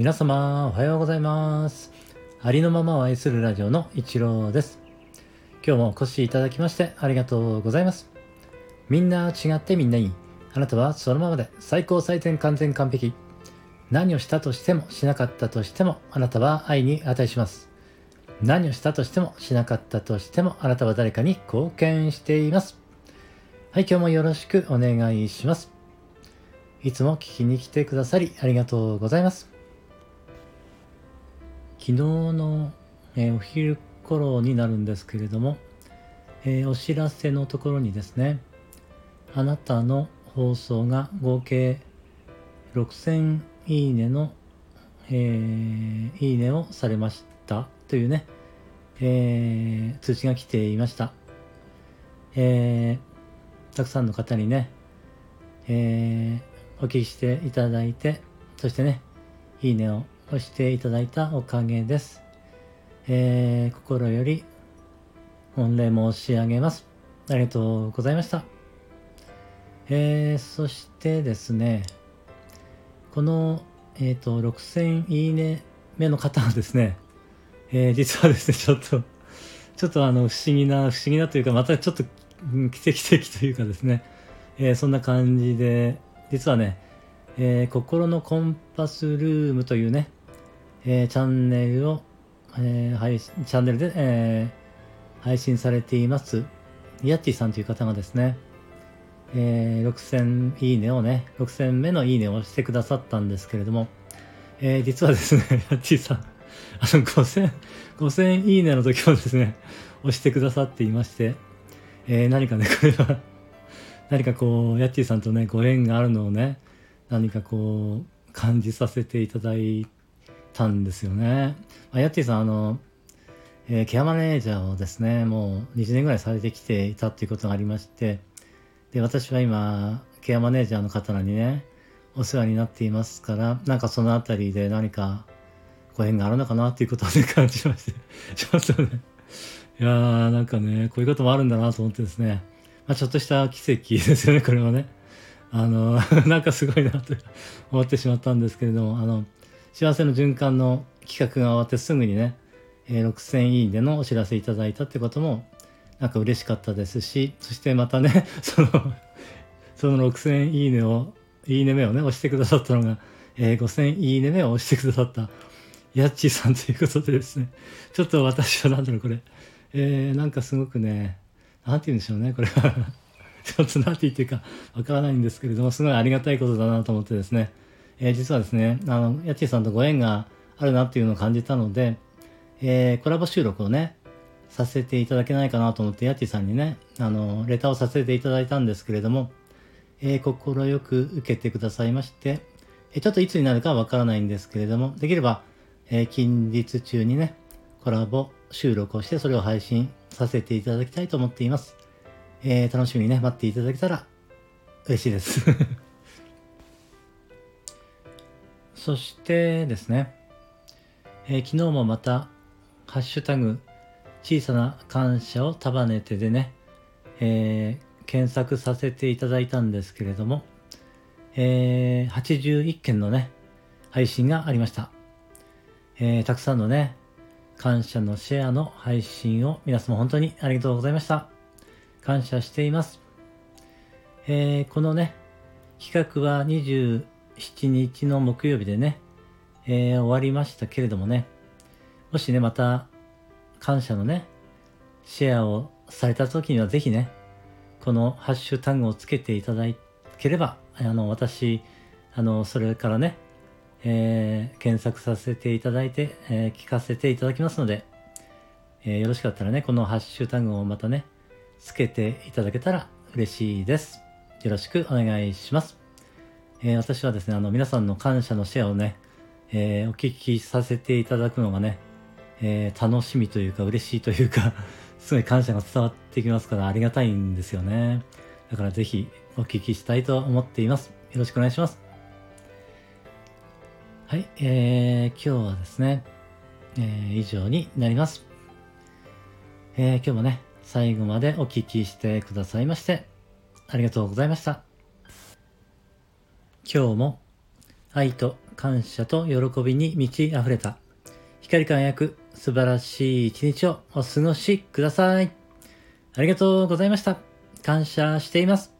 皆様おはようございます。ありのままを愛するラジオの一郎です。今日もお越しいただきましてありがとうございます。みんな違ってみんないい。あなたはそのままで最高最善完全完璧。何をしたとしてもしなかったとしてもあなたは愛に値します。何をしたとしてもしなかったとしてもあなたは誰かに貢献しています。はい今日もよろしくお願いします。いつも聞きに来てくださりありがとうございます。昨日の、えー、お昼頃になるんですけれども、えー、お知らせのところにですね、あなたの放送が合計6000いいねの、えー、いいねをされましたというね、えー、通知が来ていました。えー、たくさんの方にね、え、お聞きしていただいて、そしてね、いいねを押していただいたおかげです。えー、心より御礼申し上げます。ありがとうございました。えー、そしてですね、この、えっ、ー、と、6000いいね目の方はですね、えー、実はですね、ちょっと、ちょっとあの、不思議な、不思議なというか、またちょっと、奇跡的というかですね、えー、そんな感じで、実はね、えー、心のコンパスルームというね、えー、チャンネルを、えー、配チャンネルで、えー、配信されています、ヤッティさんという方がですね、えー、6000いいねをね、6000目のいいねをしてくださったんですけれども、えー、実はですね、ヤッティさん、あの、5000、5000いいねの時もですね、押してくださっていまして、えー、何かね、これは何かこう、ヤッチーさんとね、ご縁があるのをね、何かこう、感じさせていただいてたんですよね。あ、ヤッチーさん、あの、えー、ケアマネージャーをですね、もう20年ぐらいされてきていたっていうことがありまして、で、私は今、ケアマネージャーの方にね、お世話になっていますから、なんかそのあたりで何かご縁があるのかなっていうことをね、感じまして、ちょっとね、いやー、なんかね、こういうこともあるんだなと思ってですね、まあ、ちょっとした奇跡ですよね、これはね。あの、なんかすごいなと思ってしまったんですけれども、あの、幸せの循環の企画が終わってすぐにね、えー、6000いいねのお知らせいただいたってことも、なんか嬉しかったですし、そしてまたね、その、その6000いいねを、いいね目をね、押してくださったのが、えー、5000いいね目を押してくださった、ヤッチーさんということでですね、ちょっと私はなんだろう、これ、えー、なんかすごくね、なんて言うんでしょうね、これは。ちょっとなんて言ってるかわからないんですけれども、すごいありがたいことだなと思ってですね、えー、実はですね、あの、やちさんとご縁があるなっていうのを感じたので、えー、コラボ収録をね、させていただけないかなと思って、やちさんにね、あの、レターをさせていただいたんですけれども、えー、快く受けてくださいまして、えー、ちょっといつになるかわからないんですけれども、できれば、えー、近日中にね、コラボ収録をして、それを配信させていただきたいと思っています。えー、楽しみにね、待っていただけたら嬉しいですそしてですね、えー、昨日もまた、ハッシュタグ、小さな感謝を束ねてでね、えー、検索させていただいたんですけれども、えー、81件のね、配信がありました。えー、たくさんのね、感謝のシェアの配信を皆様本当にありがとうございました。感謝しています。えー、このね、企画は27日の木曜日でね、えー、終わりましたけれどもね、もしね、また感謝のね、シェアをされた時にはぜひね、このハッシュタグをつけていただければ、あの、私、あの、それからね、えー、検索させていただいて、えー、聞かせていただきますので、えー、よろしかったらね、このハッシュタグをまたね、つけていただけたら嬉しいです。よろしくお願いします。え私はですね、あの、皆さんの感謝のシェアをね、えお聞きさせていただくのがね、え楽しみというか嬉しいというか すごい感謝が伝わってきますからありがたいんですよね。だからぜひお聞きしたいと思っています。よろしくお願いします。はい、えー、今日はですね、えー、以上になります。えー、今日もね、最後までお聴きしてくださいまして、ありがとうございました。今日も愛と感謝と喜びに満ち溢れた光輝く素晴らしい一日をお過ごしください。ありがとうございました。感謝しています。